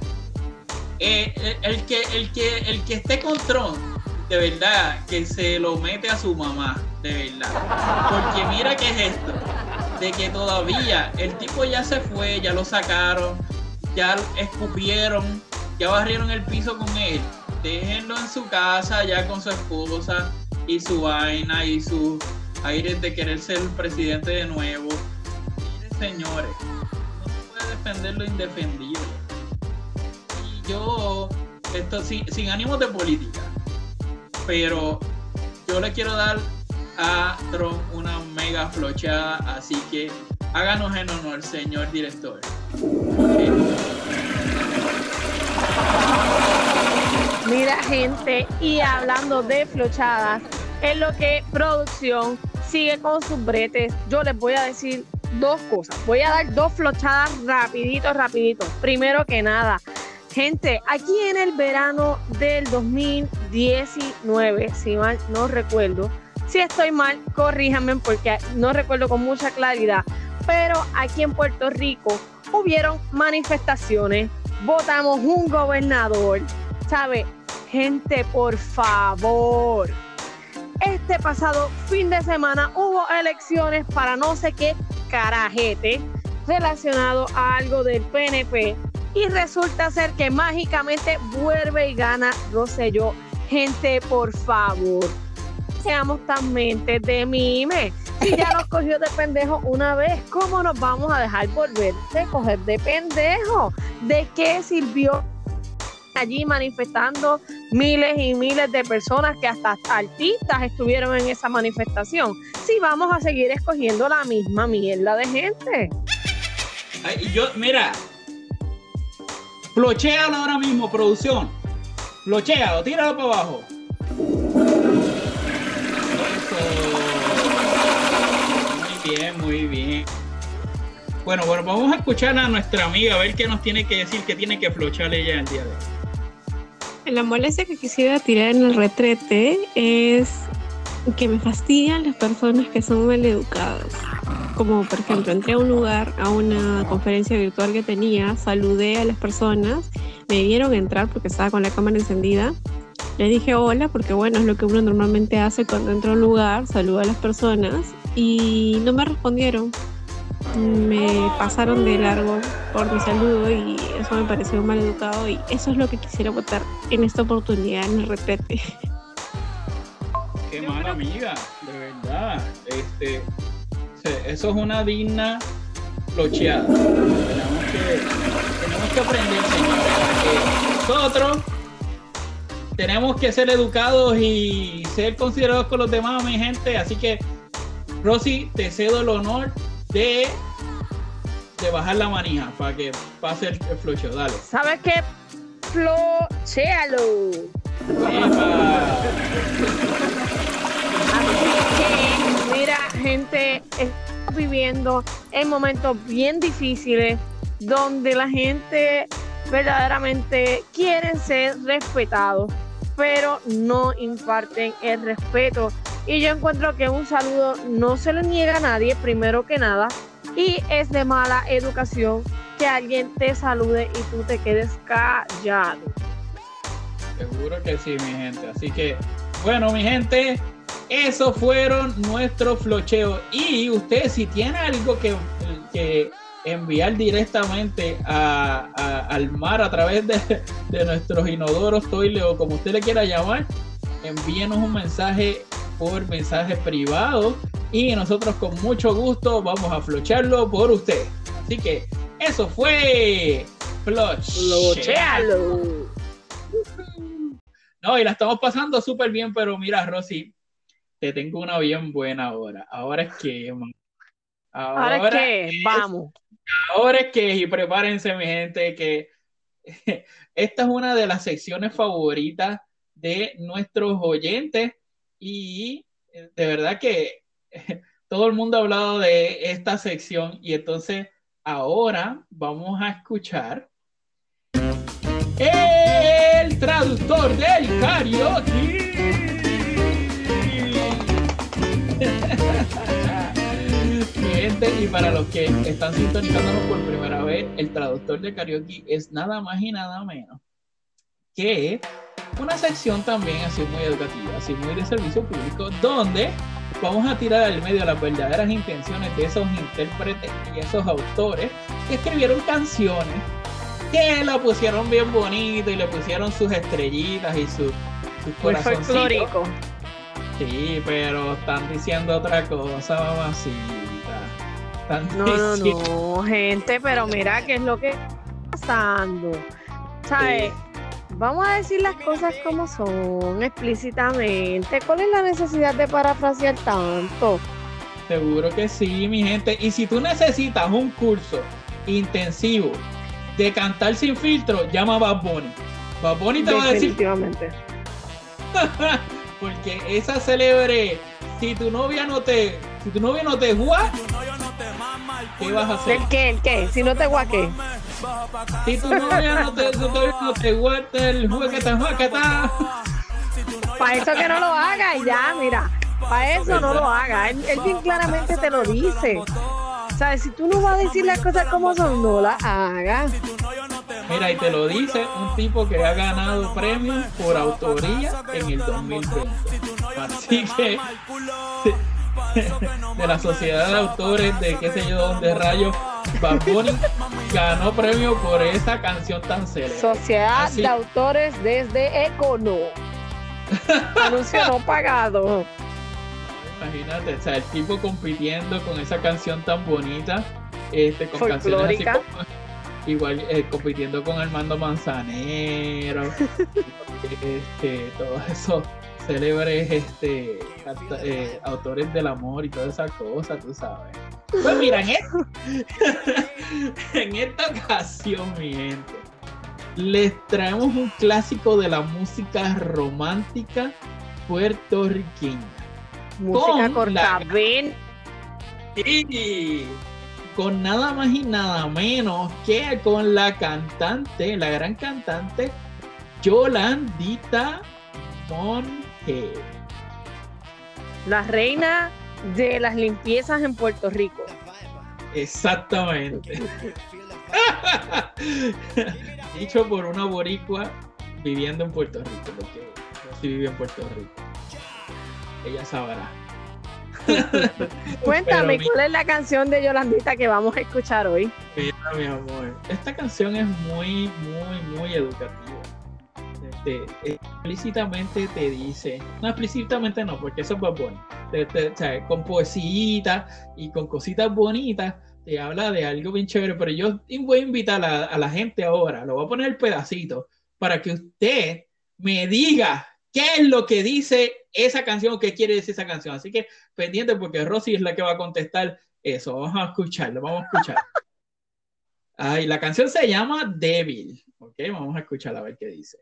Eh, el, que, el, que, el que esté con Tron, de verdad, que se lo mete a su mamá, de verdad. Porque mira qué es esto, de que todavía el tipo ya se fue, ya lo sacaron, ya escupieron, ya barrieron el piso con él. Déjenlo en su casa ya con su esposa y su vaina y sus aires de querer ser presidente de nuevo. Miren señores, no se puede defender lo indefendible y yo, esto sin, sin ánimos de política, pero yo le quiero dar a Trump una mega flochada, así que háganos en honor, señor director. Mira, gente, y hablando de flochadas, en lo que producción sigue con sus bretes, yo les voy a decir dos cosas. Voy a dar dos flochadas rapidito, rapidito. Primero que nada, gente, aquí en el verano del 2019, si mal no recuerdo, si estoy mal, corríjanme porque no recuerdo con mucha claridad, pero aquí en Puerto Rico hubieron manifestaciones, votamos un gobernador, ¿sabe? Gente, por favor. Este pasado fin de semana hubo elecciones para no sé qué carajete relacionado a algo del PNP y resulta ser que mágicamente vuelve y gana Rosselló. Gente, por favor, seamos tan mentes de mime. Si ya nos cogió de pendejo una vez, ¿cómo nos vamos a dejar volver de coger de pendejo? ¿De qué sirvió allí manifestando miles y miles de personas que hasta artistas estuvieron en esa manifestación? Si vamos a seguir escogiendo la misma mierda de gente. Ay, yo, mira, flochealo ahora mismo, producción. Flochealo, tíralo para abajo. Eso. Muy bien, muy bien. Bueno, bueno, vamos a escuchar a nuestra amiga a ver qué nos tiene que decir, qué tiene que flochar ella el día de hoy. La molestia que quisiera tirar en el retrete es que me fastidian las personas que son mal educadas. Como por ejemplo, entré a un lugar, a una conferencia virtual que tenía, saludé a las personas, me vieron entrar porque estaba con la cámara encendida. Le dije hola porque bueno, es lo que uno normalmente hace cuando entra a un lugar, saluda a las personas y no me respondieron. Me pasaron de largo por mi saludo y eso me pareció mal educado y eso es lo que quisiera votar en esta oportunidad en el retrete. Qué mala amiga, de verdad. Este, eso es una digna flocheada. Tenemos que, tenemos que aprender, señores, nosotros tenemos que ser educados y ser considerados con los demás, mi gente. Así que, Rosy, te cedo el honor de, de bajar la manija para que pase el, el flocheo. Dale. ¿Sabes qué? Flochéalo. Epa. Gente, estamos viviendo en momentos bien difíciles donde la gente verdaderamente quiere ser respetados, pero no imparten el respeto. Y yo encuentro que un saludo no se le niega a nadie, primero que nada, y es de mala educación que alguien te salude y tú te quedes callado. Seguro que sí, mi gente. Así que, bueno, mi gente, esos fueron nuestros flocheos. Y usted, si tiene algo que, que enviar directamente a- a- al mar a través de, de nuestros inodoros, toile o como usted le quiera llamar, envíenos un mensaje por mensaje privado y nosotros con mucho gusto vamos a flocharlo por usted. Así que eso fue Flochealo. No, y la estamos pasando súper bien, pero mira, Rosy, te tengo una bien buena ahora. Ahora es que, man. Ahora es que, es- vamos. ahora es que, y prepárense, mi gente, que esta es una de las secciones favoritas de nuestros oyentes y eh, de verdad que todo el mundo ha hablado de esta sección y entonces ahora vamos a escuchar el traductor del karaoke. Gente, y para los que están sintonizándonos por primera vez, el traductor de karaoke es nada más y nada menos que una sección también así muy educativa, así muy de servicio público, donde vamos a tirar al medio las verdaderas intenciones de esos intérpretes y esos autores que escribieron canciones que la pusieron bien bonito y le pusieron sus estrellitas y sus, sus Muy folclórico. Sí, pero están diciendo otra cosa, mamacita. Están No, no, no, gente, pero mira qué es lo que está pasando. ¿Sabes? Sí. Vamos a decir las cosas como son, explícitamente. ¿Cuál es la necesidad de parafrasear tanto? Seguro que sí, mi gente. Y si tú necesitas un curso intensivo de cantar sin filtro, llama a Bad Bunny. Bad Bunny te va a decir, Definitivamente. porque esa célebre, si tu novia no te, si tu novia no te juega, ¿qué vas a hacer? ¿El qué? ¿El qué? Si no te guaque. Si tu novia no te, si tu novia no te guarda el juegueta, juegueta. Para eso que no lo haga y ya, mira. Para eso no lo haga. Él, él bien claramente te lo dice. ¿Sabes? Si tú no vas a decir las cosas como son, no las hagas. Mira, y te lo dice un tipo que ha ganado premios por autoría en el 2020. Así que de la sociedad de autores de qué sé yo dónde rayos, Bad Bunny ganó premio por esa canción tan célebre. Sociedad Así- de Autores desde Econo. Anuncio no pagado. Imagínate, o sea, el tipo compitiendo con esa canción tan bonita, este, con canciones así como- igual eh, compitiendo con Armando Manzanero, este, todos esos célebres este, canta- eh, autores del amor y todas esas cosas, tú sabes. Pues mira, en, esta- en esta ocasión, mi gente, les traemos un clásico de la música romántica puertorriqueña. Música Con la-. Y con nada más y nada menos que con la cantante, la gran cantante Yolandita Monge. La reina de las limpiezas en Puerto Rico. Exactamente. Dicho por una boricua viviendo en Puerto Rico, porque yo sí vivo en Puerto Rico. Ella sabrá. Cuéntame, mi- ¿cuál es la canción de Yolandita que vamos a escuchar hoy? Mira, mi amor, esta canción es muy, muy, muy educativa. Este, explícitamente te dice, no explícitamente no, porque eso es. Te- te- o sea, con poesía y con cositas bonitas, te habla de algo bien chévere. Pero yo voy a invitar a, a la gente ahora, lo voy a poner el pedacito, para que usted me diga qué es lo que dice esa canción qué quiere decir esa canción. Así que pendiente, porque Rosy es la que va a contestar eso. Vamos a escucharlo, vamos a escuchar. Ay, la canción se llama Débil. Ok, vamos a escucharla a ver qué dice.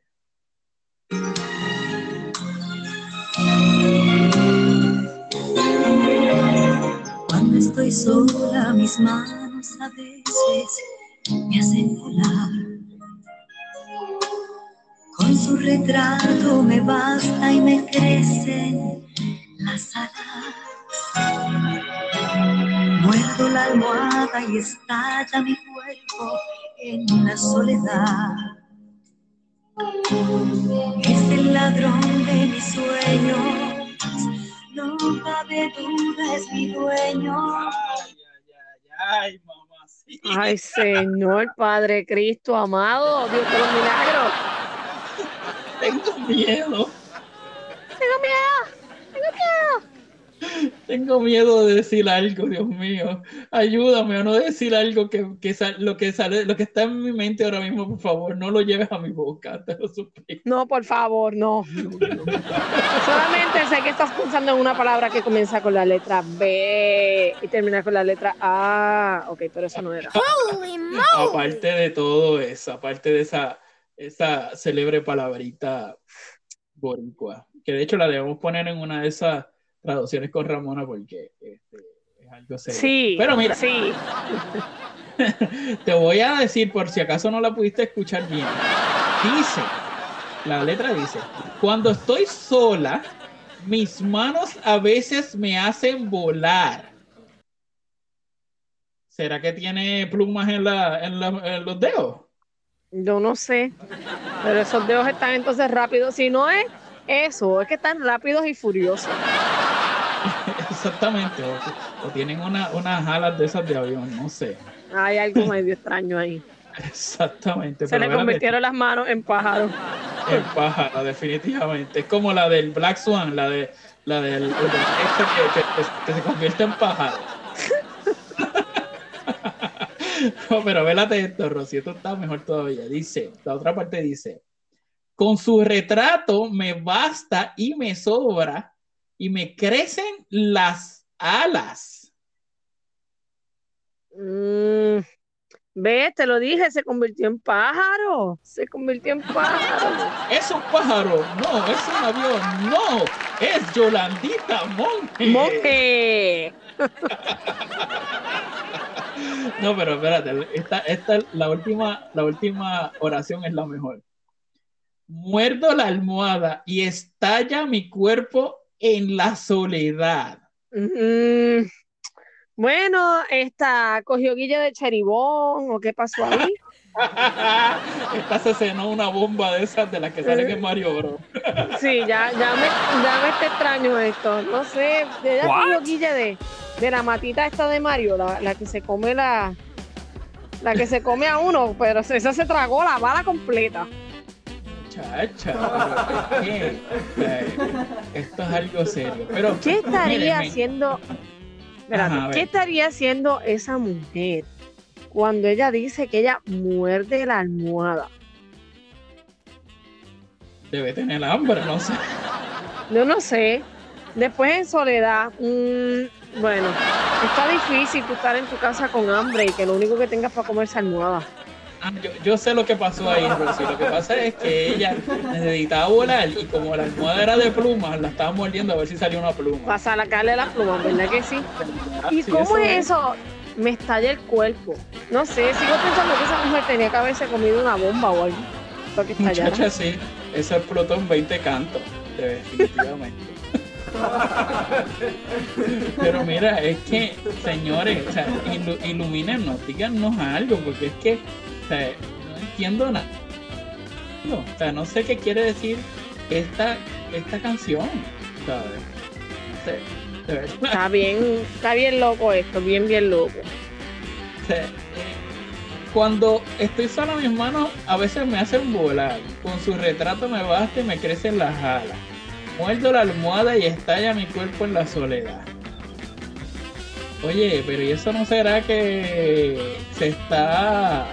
Cuando estoy sola, mis manos a veces me hacen volar. Su retrato me basta y me crecen las alas. Muerdo la almohada y estalla mi cuerpo en la soledad. Es el ladrón de mis sueños, no cabe duda, es mi dueño. Ay, ay, ay, ay, mamacita. Ay, Señor Padre Cristo amado, Dios de los milagros. Tengo miedo. Tengo miedo, tengo miedo. Tengo miedo de decir algo, Dios mío. Ayúdame a no decir algo que, que lo que sale, lo que está en mi mente ahora mismo, por favor, no lo lleves a mi boca, te lo suplico. No, por favor, no. Solamente sé que estás pensando en una palabra que comienza con la letra B y termina con la letra A. Ok, pero eso no era. Aparte de todo eso, aparte de esa, esa célebre palabrita boricua, que de hecho la debemos poner en una de esas traducciones con Ramona porque este, es algo serio. Sí, Pero mira, sí. te voy a decir por si acaso no la pudiste escuchar bien. Dice, la letra dice, cuando estoy sola, mis manos a veces me hacen volar. ¿Será que tiene plumas en, la, en, la- en los dedos? Yo no sé, pero esos dedos están entonces rápidos. Si no es eso, es que están rápidos y furiosos. Exactamente. O, o tienen una- unas alas de esas de avión, no sé. Hay algo medio extraño ahí. Exactamente. Se le convirtieron las manos en pájaros. En pájaro, definitivamente. Es como la del Black Swan, la de la del el del- este que, que- que se convierte en pájaro. No, pero vélate esto, Rosy, esto está mejor todavía. Dice, la otra parte dice, con su retrato me basta y me sobra y me crecen las alas. Mm, Ve, te lo dije, se convirtió en pájaro. Se convirtió en pájaro. Es un pájaro, no, es un avión, no, es Yolandita Monge. Monje. No, pero espérate, esta, esta la última, la última oración es la mejor. Muerdo la almohada y estalla mi cuerpo en la soledad. Mm, Bueno, esta cogió guilla de cheribón o qué pasó ahí. Esta se cenó una bomba de esas de las que salen en Mario Bros. Sí, ya, ya me, ya me está extraño esto. No sé, ella cogió guilla de, de la matita esta de Mario, la, la que se come la, la que se come a uno, pero esa se tragó la bala completa. pero que, eh, esto es algo serio. Pero, ¿Qué estaría mírenme, haciendo? Espérate, Ajá. ¿qué estaría haciendo esa mujer cuando ella dice que ella muerde la almohada? Debe tener hambre, no sé. Yo no sé. Después en soledad, mm, bueno, está difícil tú estar en tu casa con hambre y que lo único que tengas para comer es almohada. Ah, yo, yo sé lo que pasó ahí, Rosy. Lo que pasa es que ella necesitaba volar y como la almohada era de plumas, la estaba mordiendo a ver si salía una pluma. Para sacarle las plumas, ¿verdad que sí? ¿Y Sí, cómo es es. eso? Me estalla el cuerpo. No sé, sigo pensando que esa mujer tenía que haberse comido una bomba o algo. Para que estallara. Muchacha, sí, eso explotó en 20 cantos, definitivamente. Pero mira, es que, señores, o sea, ilu- ilumínenos, díganos algo, porque es que o sea, no entiendo nada. O sea, no sé qué quiere decir esta, esta canción, ¿sabes? No. Está bien, está bien loco esto, bien, bien loco. Cuando estoy sola, mis manos a veces me hacen volar. Con su retrato me basta y me crecen las alas. Muerdo la almohada y estalla mi cuerpo en la soledad. Oye, pero ¿y eso no será que se está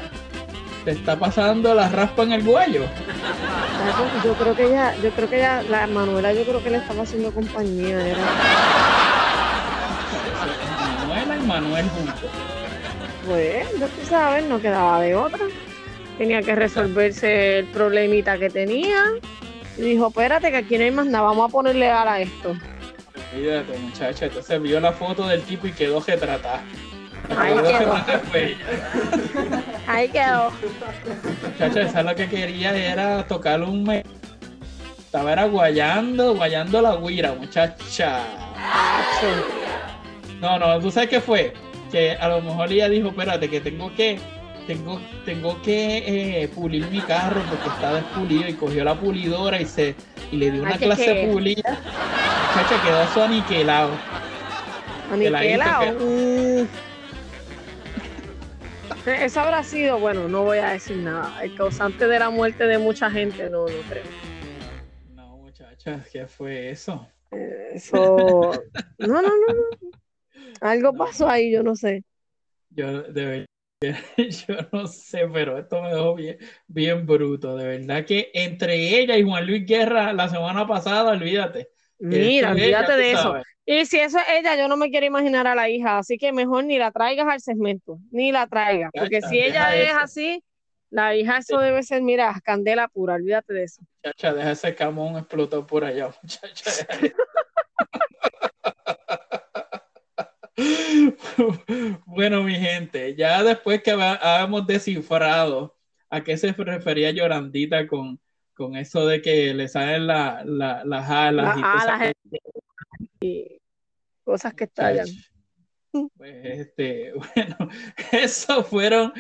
se está pasando la raspa en el cuello? Yo creo que ella, yo creo que ella, la Manuela, yo creo que le estaba haciendo compañía. Manuela y Manuel juntos. pues, ya tú sabes, no quedaba de otra. Tenía que resolverse el problemita que tenía. Y dijo, espérate, que aquí no hay más nada, vamos a ponerle ala a esto. Olvídate, muchacha. Entonces vio la foto del tipo y quedó retratada. Ahí Quedó. Ahí quedó. Muchacha, esa lo que quería era tocarle un me... Estaba era guayando, guayando la guira, muchacha. No, no, ¿tú sabes qué fue? Que a lo mejor ella dijo, espérate, que tengo que, tengo, tengo que eh, pulir mi carro porque está despulido y cogió la pulidora y se, y le dio una ¿qué clase qué? de pulida. Muchacha, quedó eso aniquilado. Que Aniquilado. Mm. Eso habrá sido, bueno, no voy a decir nada. El causante de la muerte de mucha gente, no, no creo. No, muchacha, ¿qué fue eso? Eso. No, no, no, no. Algo pasó ahí, yo no sé. Yo de yo no sé, pero esto me dejó bien, bien bruto. De verdad que entre ella y Juan Luis Guerra la semana pasada, olvídate. Mira, olvídate ella, de eso. sabes. Y si eso es ella, yo no me quiero imaginar a la hija, así que mejor ni la traigas al segmento, ni la traigas, porque Chacha, si ella es eso. así, la hija eso debe ser, mira, candela pura, olvídate de eso. Muchacha, deja ese camón explotar por allá, muchacha. bueno, mi gente, ya después que habíamos descifrado a qué se refería Yorandita con, con eso de que le salen la- la- las alas Las y cosas alas y cosas que estallan. Pues este, bueno, eso fueron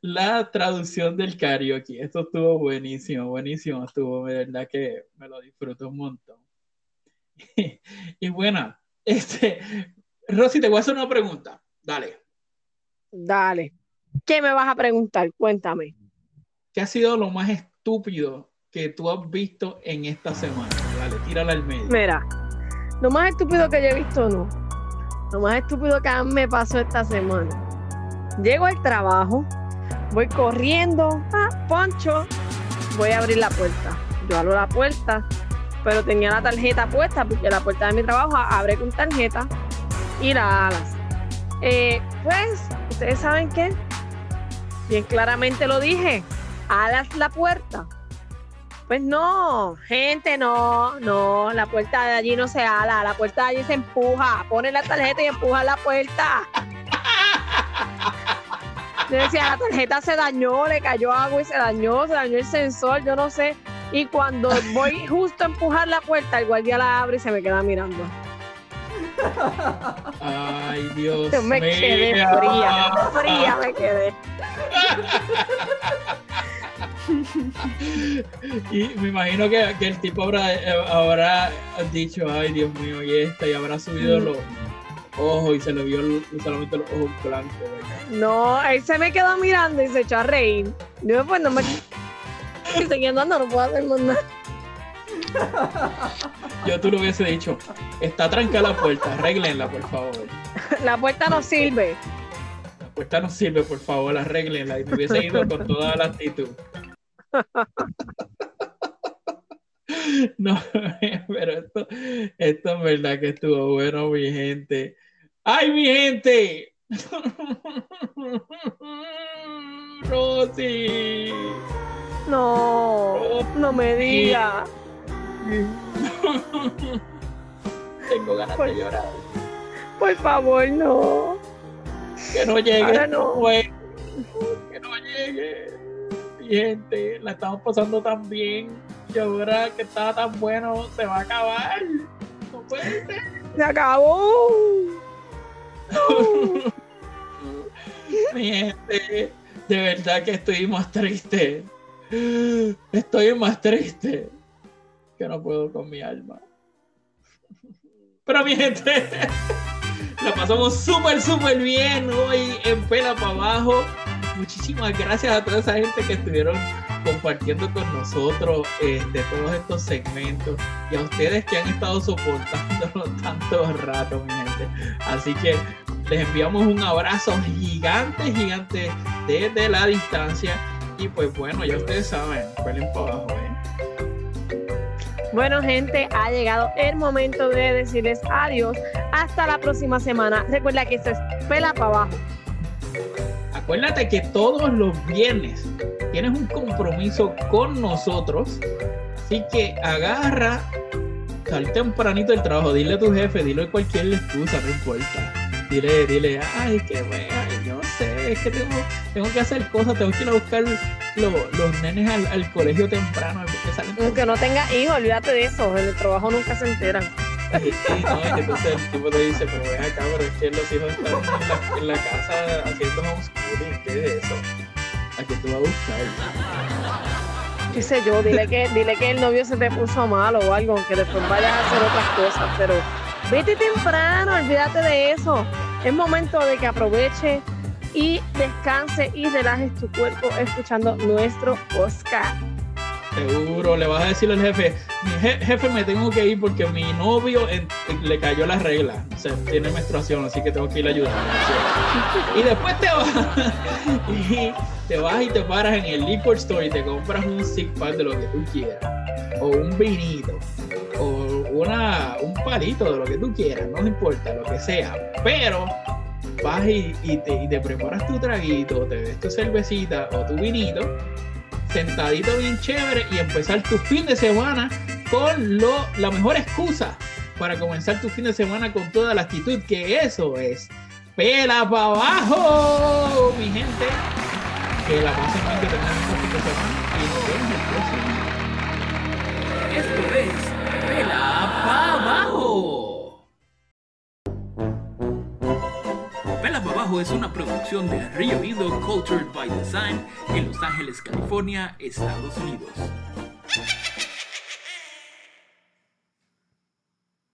la traducción del karaoke. Esto estuvo buenísimo, buenísimo, estuvo, de verdad que me lo disfruté un montón. Y, bueno, este, Rosy, te voy a hacer una pregunta. Dale, Dale. ¿Qué me vas a preguntar? Cuéntame. ¿qué ha sido lo más estúpido que tú has visto en esta semana? Dale, tírala al medio. Mira, lo más estúpido que yo he visto, no. Lo más estúpido que me pasó esta semana. Llego al trabajo, voy corriendo, ah, poncho, voy a abrir la puerta. Yo abro la puerta, pero tenía la tarjeta puesta, porque la puerta de mi trabajo abre con tarjeta y la alas. Eh, pues, ¿ustedes saben qué? Bien claramente lo dije, alas la puerta. Pues no, gente, no, no, la puerta de allí no se ala, la puerta de allí se empuja, pone la tarjeta y empuja la puerta. Yo decía, la tarjeta se dañó, le cayó agua y se dañó, se dañó el sensor, yo no sé. Y cuando voy justo a empujar la puerta, el guardia la abre y se me queda mirando. Ay, Dios Yo me quedé mío. fría, fría me quedé. Y me imagino que, que el tipo habrá, habrá dicho, ay Dios mío, y esta, y habrá subido Mm. los ojos y se le vio solamente los ojos blancos. ¿verdad? No, él se me quedó mirando y se echó a reír. Yo pues no me... Y seguí andando, no puedo hacer más nada. Yo tú lo hubiese dicho, está trancada la puerta, arréglenla, por favor. La puerta no sirve. La puerta no sirve, por favor, arréglenla. Y me hubiese ido con toda la actitud. No, pero esto, esto es verdad que estuvo bueno, mi gente. ¡Ay, mi gente! Rosy. No, no me diga. Tengo ganas de llorar. Por favor, no. Que no llegue. Ahora no. güey. Que no llegue. Mi gente, la estamos pasando tan bien. Y ahora que estaba tan bueno, se va a acabar. No puede ser. Se acabó. Mi gente, de verdad que estoy más triste. Estoy más triste que no puedo con mi alma. Pero mi gente, la pasamos súper, súper bien hoy en Pela para Abajo. Muchísimas gracias a toda esa gente que estuvieron compartiendo con nosotros este, todos estos segmentos y a ustedes que han estado soportándolo tanto rato, mi gente. Así que les enviamos un abrazo gigante, gigante desde la distancia. Y pues bueno, ya ustedes saben, pelen para abajo, ¿eh? Bueno, gente, ha llegado el momento de decirles adiós. Hasta la próxima semana. Recuerda que esto es pela para abajo. Acuérdate que todos los viernes tienes un compromiso con nosotros. Así que agarra, sal tempranito del trabajo, dile a tu jefe, dile cualquier excusa, no importa. Dile, dile, ay, que bueno, yo sé, es que tengo, tengo que hacer cosas, tengo que ir a buscar lo- los nenes al, colegio temprano, salen Aunque no tenga hijos, olvídate de eso. En el trabajo nunca se enteran. No, y entonces el tipo te dice, pero ven acá, pero es que los hijos están en la, en la casa haciendo homeschooling, ¿qué es eso? ¿A qué tú vas a buscar? qué sé yo, dile que, dile que el novio se te puso malo o algo, que después vayas a hacer otras cosas, pero vete temprano, olvídate de eso. Es momento de que aproveche y descanse y relajes tu cuerpo escuchando nuestro podcast. Seguro, le vas a decir al jefe, je- jefe me tengo que ir porque mi novio le cayó la regla, o sea, tiene menstruación, así que tengo que ir a ayudar. Y después te vas y te vas y te paras en el liquor store y te compras un six pack de lo que tú quieras, o un vinito, o una, un palito de lo que tú quieras, no importa, lo que sea, pero vas y, y te, y te preparas tu traguito, te ves tu cervecita o tu vinito sentadito bien chévere y empezar tu fin de semana con lo, la mejor excusa para comenzar tu fin de semana con toda la actitud que eso es. ¡Pela para abajo! Mi gente, que la pasen bien, que tengan un fin de semana Es una producción de Río Ido Cultured by Design en Los Ángeles, California, Estados Unidos.